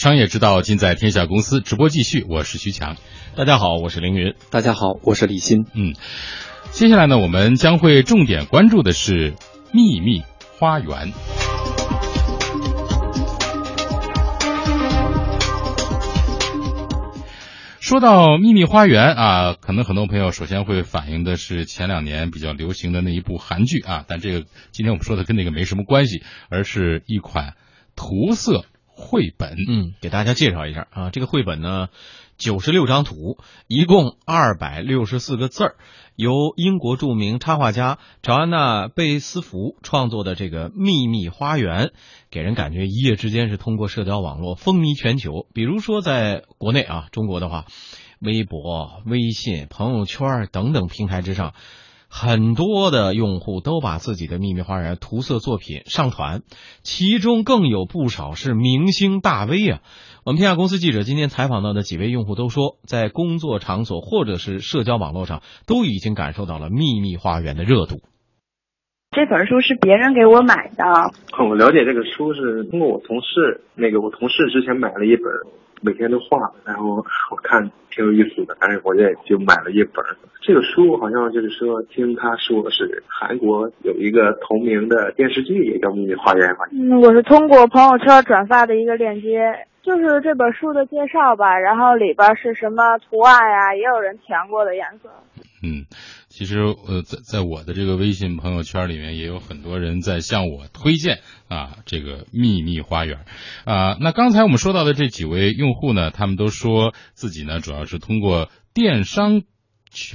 商业之道尽在天下公司，直播继续，我是徐强。大家好，我是凌云。大家好，我是李欣。嗯，接下来呢，我们将会重点关注的是秘密花园。说到秘密花园啊，可能很多朋友首先会反映的是前两年比较流行的那一部韩剧啊，但这个今天我们说的跟那个没什么关系，而是一款涂色绘本。嗯，给大家介绍一下啊，这个绘本呢，九十六张图，一共二百六十四个字儿。由英国著名插画家乔安娜·贝斯福创作的这个《秘密花园》，给人感觉一夜之间是通过社交网络风靡全球。比如说，在国内啊，中国的话，微博、微信、朋友圈等等平台之上，很多的用户都把自己的秘密花园涂色作品上传，其中更有不少是明星大 V 啊。我们天下公司记者今天采访到的几位用户都说，在工作场所或者是社交网络上，都已经感受到了《秘密花园》的热度。这本书是别人给我买的。我了解这个书是通过我同事，那个我同事之前买了一本，每天都画，然后我看挺有意思的，但是我也就买了一本。这个书好像就是说，听他说是韩国有一个同名的电视剧，也叫《秘密花园》。嗯，我是通过朋友圈转发的一个链接。就是这本书的介绍吧，然后里边是什么图案呀？也有人填过的颜色。嗯，其实呃，在在我的这个微信朋友圈里面，也有很多人在向我推荐啊这个秘密花园啊。那刚才我们说到的这几位用户呢，他们都说自己呢主要是通过电商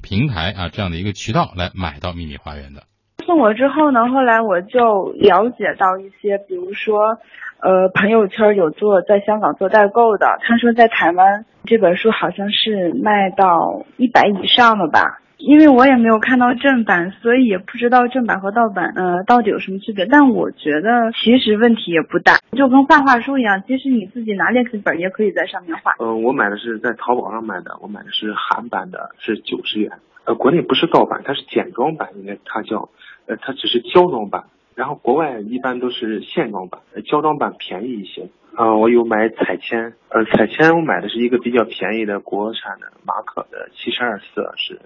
平台啊这样的一个渠道来买到秘密花园的。送我之后呢，后来我就了解到一些，比如说。呃，朋友圈有做在香港做代购的，他说在台湾这本书好像是卖到一百以上的吧？因为我也没有看到正版，所以也不知道正版和盗版呃到底有什么区别。但我觉得其实问题也不大，就跟画画书一样，其实你自己拿练习本也可以在上面画。嗯，我买的是在淘宝上买的，我买的是韩版的，是九十元。呃，国内不是盗版，它是简装版，应该它叫，呃，它只是胶装版。然后国外一般都是线装版，胶装版便宜一些。啊，我有买彩铅，呃，彩铅我买的是一个比较便宜的国产的马可的七十二色，是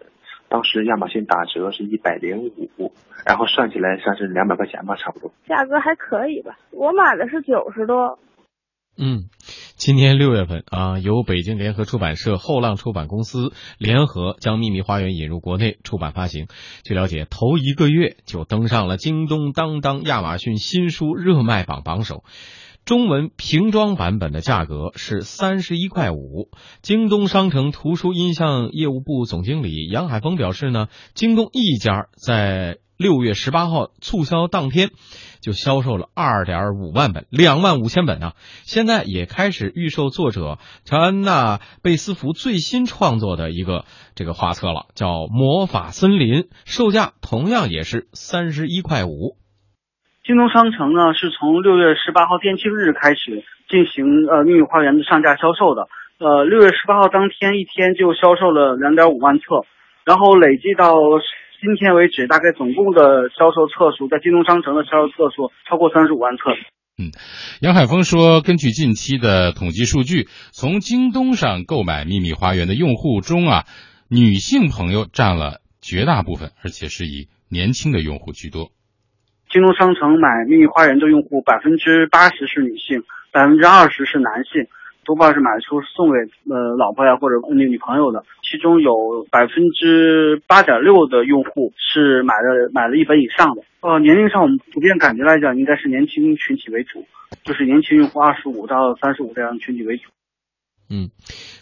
当时亚马逊打折是一百零五，然后算起来算是两百块钱吧，差不多。价格还可以吧？我买的是九十多。嗯。今年六月份啊，由北京联合出版社、后浪出版公司联合将《秘密花园》引入国内出版发行。据了解，头一个月就登上了京东、当当、亚马逊新书热卖榜榜首。中文平装版本的价格是三十一块五。京东商城图书音像业务部总经理杨海峰表示呢，京东一家在六月十八号促销当天。就销售了二点五万本，两万五千本呢。现在也开始预售作者乔安娜·贝斯福最新创作的一个这个画册了，叫《魔法森林》，售价同样也是三十一块五。京东商城呢是从六月十八号店庆日开始进行呃《秘密花园》的上架销售的，呃，六月十八号当天一天就销售了两点五万册，然后累计到。今天为止，大概总共的销售册数，在京东商城的销售册数超过三十五万册。嗯，杨海峰说，根据近期的统计数据，从京东上购买《秘密花园》的用户中啊，女性朋友占了绝大部分，而且是以年轻的用户居多。京东商城买《秘密花园》的用户，百分之八十是女性，百分之二十是男性。多半是买书送给呃老婆呀或者那女朋友的，其中有百分之八点六的用户是买了买了一本以上的。呃，年龄上我们普遍感觉来讲，应该是年轻群体为主，就是年轻用户二十五到三十五这样的群体为主。嗯，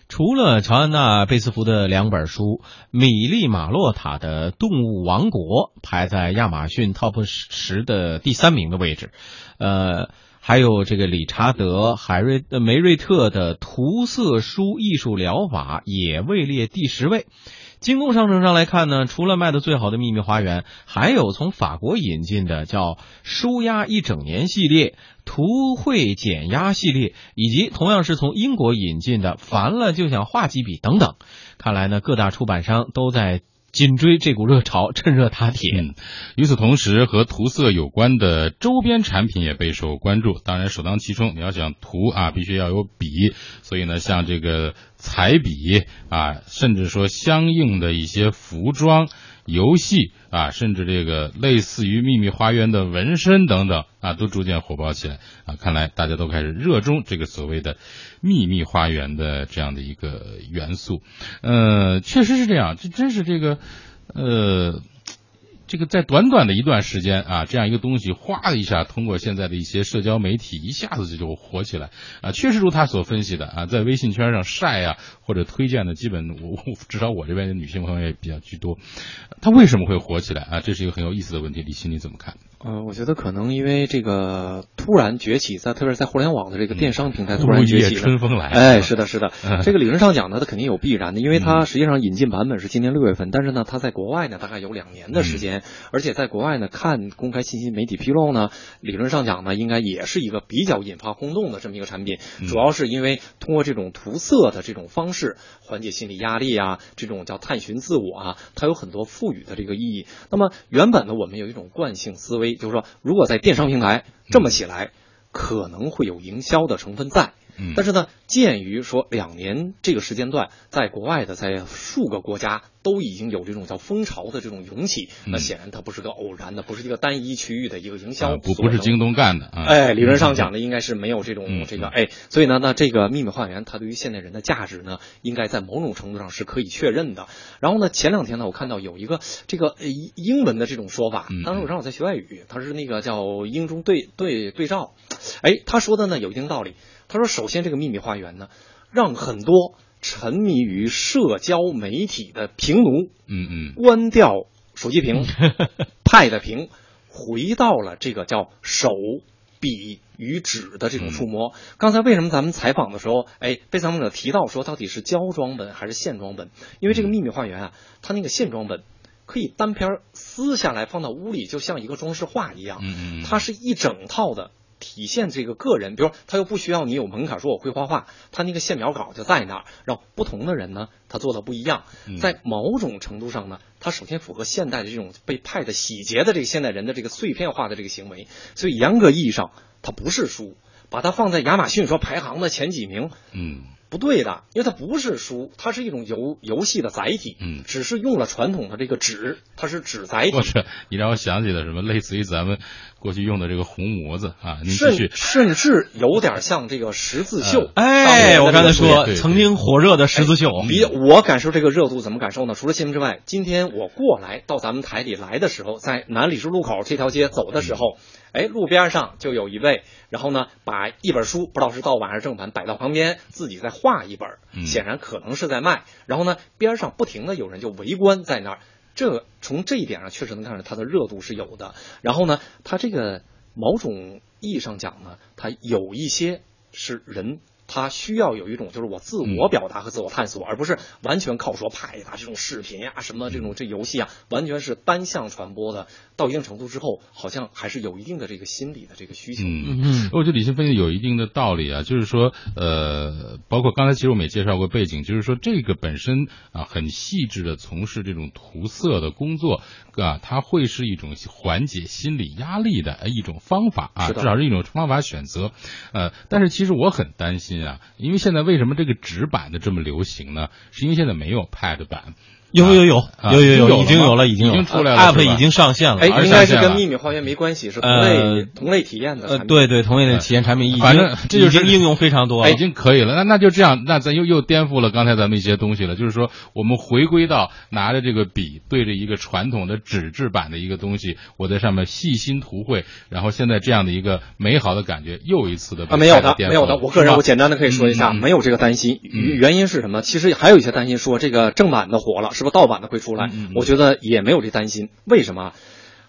除了乔安娜·贝斯福的两本书，《米利马洛塔的动物王国》排在亚马逊 Top 十的第三名的位置，呃。还有这个理查德·海瑞呃梅瑞特的涂色书艺术疗法也位列第十位。京东商城上来看呢，除了卖的最好的《秘密花园》，还有从法国引进的叫《舒压一整年》系列、图绘减压系列，以及同样是从英国引进的《烦了就想画几笔》等等。看来呢，各大出版商都在。紧追这股热潮，趁热打铁。与此同时，和涂色有关的周边产品也备受关注。当然，首当其冲，你要想涂啊，必须要有笔。所以呢，像这个彩笔啊，甚至说相应的一些服装。游戏啊，甚至这个类似于秘密花园的纹身等等啊，都逐渐火爆起来啊！看来大家都开始热衷这个所谓的秘密花园的这样的一个元素。呃，确实是这样，这真是这个呃。这个在短短的一段时间啊，这样一个东西，哗的一下，通过现在的一些社交媒体，一下子就就火起来啊！确实如他所分析的啊，在微信圈上晒啊或者推荐的，基本我至少我这边的女性朋友也比较居多。他为什么会火起来啊？这是一个很有意思的问题，李欣你怎么看？呃，我觉得可能因为这个突然崛起，在特别是在互联网的这个电商平台突然崛起，春风来，哎，是的，是的，这个理论上讲呢，它肯定有必然的，因为它实际上引进版本是今年六月份，但是呢，它在国外呢大概有两年的时间，而且在国外呢看公开信息媒体披露呢，理论上讲呢，应该也是一个比较引发轰动的这么一个产品，主要是因为通过这种涂色的这种方式缓解心理压力啊，这种叫探寻自我啊，它有很多赋予的这个意义。那么原本呢，我们有一种惯性思维。就是说，如果在电商平台这么起来，可能会有营销的成分在。但是呢，鉴于说两年这个时间段，在国外的在数个国家都已经有这种叫风潮的这种涌起，那显然它不是个偶然的，不是一个单一区域的一个营销，不不是京东干的。哎，理论上讲呢，应该是没有这种这个哎，所以呢，那这个秘密花园它对于现代人的价值呢，应该在某种程度上是可以确认的。然后呢，前两天呢，我看到有一个这个英文的这种说法，当时我正好在学外语，他是那个叫英中对对对照，哎，他说的呢有一定道理。他说：“首先，这个秘密花园呢，让很多沉迷于社交媒体的平奴，嗯嗯，关掉手机屏、Pad 屏，回到了这个叫手笔与纸的这种触摸。刚才为什么咱们采访的时候，哎，被采访者提到说，到底是胶装本还是线装本？因为这个秘密花园啊，它那个线装本可以单片撕下来放到屋里，就像一个装饰画一样，它是一整套的。”体现这个个人，比如他又不需要你有门槛，说我会画画，他那个线描稿就在那儿。然后不同的人呢，他做的不一样，在某种程度上呢，他首先符合现代的这种被派的洗劫的这个现代人的这个碎片化的这个行为，所以严格意义上，它不是书，把它放在亚马逊说排行的前几名，嗯。不对的，因为它不是书，它是一种游游戏的载体，嗯，只是用了传统的这个纸，它是纸载体。或者你让我想起了什么，类似于咱们过去用的这个红模子啊，甚甚至有点像这个十字绣。哎，我刚才说曾经火热的十字绣，比我感受这个热度怎么感受呢？除了新闻之外，今天我过来到咱们台里来的时候，在南礼士路口这条街走的时候。哎，路边上就有一位，然后呢，把一本书，不知道是盗版还是正版，摆到旁边，自己在画一本，显然可能是在卖。然后呢，边上不停的有人就围观在那儿，这从这一点上确实能看出它的热度是有的。然后呢，它这个某种意义上讲呢，它有一些是人。他需要有一种就是我自我表达和自我探索，而不是完全靠说拍啊这种视频呀什么这种这游戏啊，完全是单向传播的。到一定程度之后，好像还是有一定的这个心理的这个需求。嗯嗯，我觉得李欣分析有一定的道理啊，就是说呃，包括刚才其实我们也介绍过背景，就是说这个本身啊很细致的从事这种涂色的工作啊，它会是一种缓解心理压力的一种方法啊，至少是一种方法选择。呃，但是其实我很担心。因为现在为什么这个纸板的这么流行呢？是因为现在没有 Pad 版，有有有有有有已经有了，已经经出来了，App 已经上线了。哎，应该是跟秘密花园没关系，是同类同类体验的。呃，对对，同类的体验产品，反正这就是应用非常多，已经可以了。那那就这样，那咱又又颠覆了刚才咱们一些东西了。就是说，我们回归到拿着这个笔对着一个传统的纸质版的一个东西，我在上面细心涂绘，然后现在这样的一个美好的感觉又一次的啊，没有的，没有的。我个人我简单的可以说一下，没有这个担心。原因是什么？其实还有一些担心，说这个正版的火了，是不是盗版的会出？来，我觉得也没有这担心。为什么？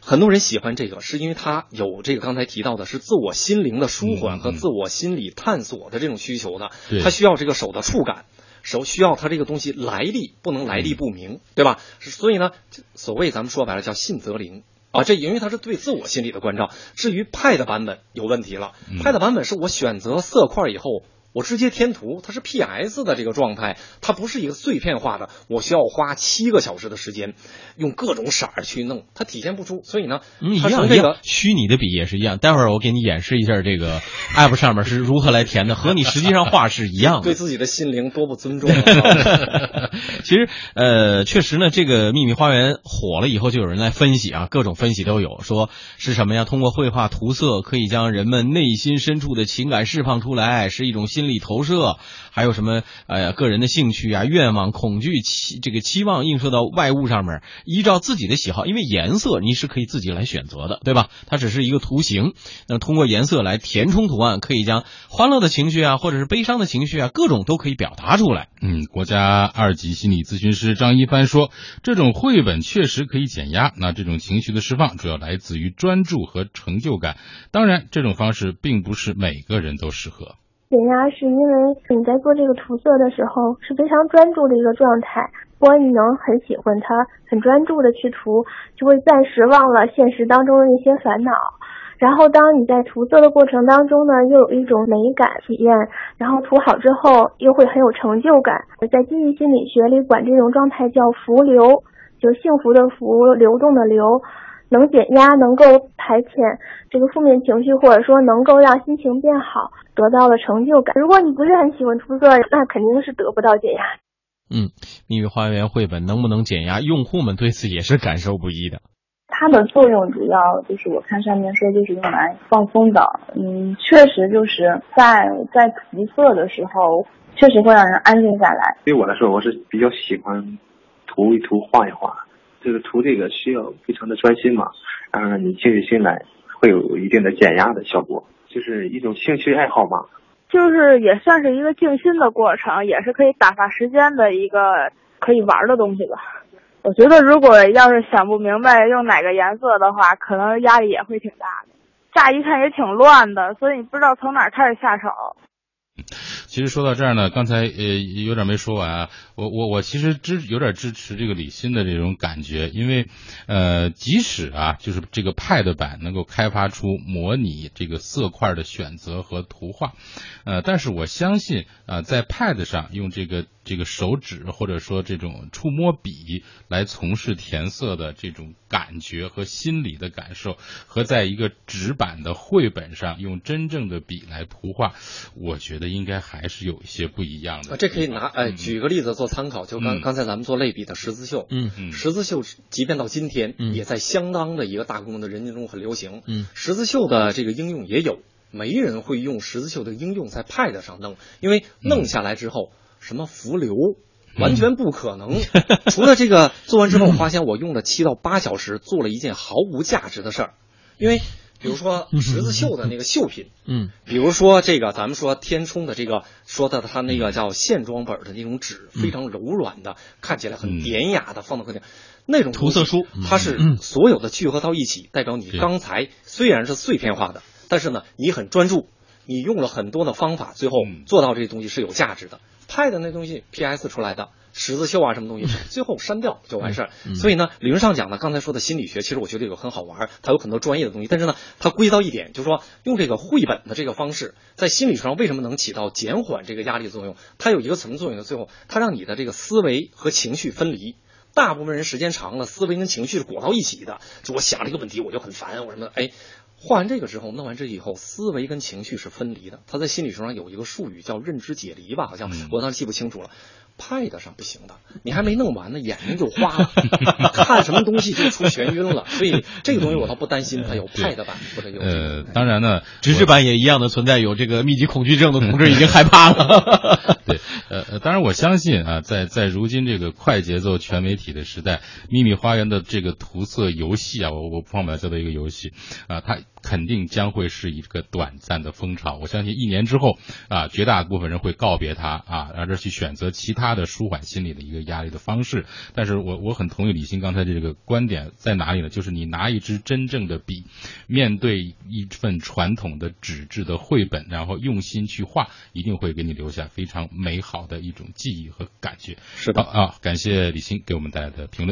很多人喜欢这个，是因为他有这个刚才提到的是自我心灵的舒缓和自我心理探索的这种需求的。他需要这个手的触感，手需要他这个东西来历不能来历不明，对吧？所以呢，所谓咱们说白了叫信则灵啊。这因为它是对自我心理的关照。至于派的版本有问题了派的版本是我选择色块以后。我直接添图，它是 PS 的这个状态，它不是一个碎片化的。我需要花七个小时的时间，用各种色儿去弄，它体现不出。所以呢，嗯，一样一样从这个，虚拟的笔也是一样。待会儿我给你演示一下这个 app 上面是如何来填的，和你实际上画是一样的对。自己的心灵多不尊重啊！其实，呃，确实呢，这个秘密花园火了以后，就有人来分析啊，各种分析都有，说是什么呀？通过绘画涂色，可以将人们内心深处的情感释放出来，是一种心理投射。还有什么，呃，个人的兴趣啊、愿望、恐惧、期这个期望映射到外物上面，依照自己的喜好，因为颜色你是可以自己来选择的，对吧？它只是一个图形，那通过颜色来填充图案，可以将欢乐的情绪啊，或者是悲伤的情绪啊，各种都可以表达出来。嗯，国家二级心理咨询师张一帆说，这种绘本确实可以减压。那这种情绪的释放主要来自于专注和成就感。当然，这种方式并不是每个人都适合。减压是因为你在做这个涂色的时候是非常专注的一个状态。如果你能很喜欢它，很专注的去涂，就会暂时忘了现实当中的那些烦恼。然后，当你在涂色的过程当中呢，又有一种美感体验，然后涂好之后又会很有成就感。在积极心理学里，管这种状态叫“浮流”，就幸福的福，流动的流。能减压，能够排遣这个负面情绪，或者说能够让心情变好，得到了成就感。如果你不是很喜欢涂色，那肯定是得不到减压。嗯，秘密花园绘本能不能减压？用户们对此也是感受不一的。它的作用主要就是我看上面说就是用来放松的，嗯，确实就是在在涂色的时候，确实会让人安静下来。对我来说，我是比较喜欢涂一涂、画一画。这个涂这个需要非常的专心嘛，然后让你静下心来，会有一定的减压的效果，就是一种兴趣爱好嘛。就是也算是一个静心的过程，也是可以打发时间的一个可以玩的东西吧。我觉得如果要是想不明白用哪个颜色的话，可能压力也会挺大的。乍一看也挺乱的，所以你不知道从哪开始下手。其实说到这儿呢，刚才呃有点没说完啊。我我我其实支有点支持这个李欣的这种感觉，因为呃，即使啊，就是这个 Pad 版能够开发出模拟这个色块的选择和图画，呃，但是我相信啊，在 Pad 上用这个这个手指或者说这种触摸笔来从事填色的这种感觉和心理的感受，和在一个纸版的绘本上用真正的笔来图画，我觉得应该还是有一些不一样的。啊，这可以拿呃嗯举个例子做参考，就刚嗯刚才咱们做类比的十字绣，嗯嗯十字绣即便到今天，嗯也在相当的一个大规模的人群中很流行。嗯十字绣的这个应用也有，没人会用十字绣的应用在 Pad 上弄，因为弄下来之后，什么浮流。完全不可能。除了这个做完之后，我发现我用了七到八小时，做了一件毫无价值的事儿。因为比如说十字绣的那个绣品，嗯。比如说这个，咱们说天冲的这个，说的它那个叫线装本的那种纸，非常柔软的，看起来很嗯典雅的，放到客厅，那种涂色书。它是嗯。所有的聚合到一起，代表你刚才虽然是碎片化的，但是呢，你很专注，你用了很多的方法，最后嗯。做到这东西是有价值的。拍的那东西 PS 出来的十字绣啊什么东西，最后删掉就完事儿。嗯所以呢，理论上讲呢，刚才说的心理学，其实我觉得有很好玩儿，它有很多专业的东西，但是呢，它归到一点，就是说用这个绘本的这个方式，在心理学上为什么能起到减缓这个压力的作用？它有一个什么作用呢？最后，它让你的这个思维和情绪分离。大部分人时间长了，思维跟情绪是裹到一起的。就我想这个问题，我就很烦，我什么哎。画完这个之后，弄完这以后，思维跟情绪是分离的。他在心理学上有一个术语叫认知解离吧，好像嗯我当时记不清楚了。Pad 上不行的，你还没弄完呢，眼睛就花了，看什么东西就出眩晕了。所以这个东西我倒不担心它有 Pad 版或者有呃，当然呢，纸质版也一样的存在有这个密集恐惧症的同志已经害怕了。对，呃呃，当然我相信啊，在在如今这个快节奏全媒体的时代，秘密花园的这个涂色游戏啊，我我不放把它叫做一个游戏啊，它肯定将会是一个短暂的风潮。我相信一年之后啊，绝大部分人会告别它啊，而去选择其他的舒缓心理的一个压力的方式。但是我我很同意李欣刚才这个观点在哪里呢？就是你拿一支真正的笔，面对一份传统的纸质的绘本，然后用心去画，一定会给你留下非常美好的一种记忆和感觉。是的好啊，感谢李欣给我们带来的评论。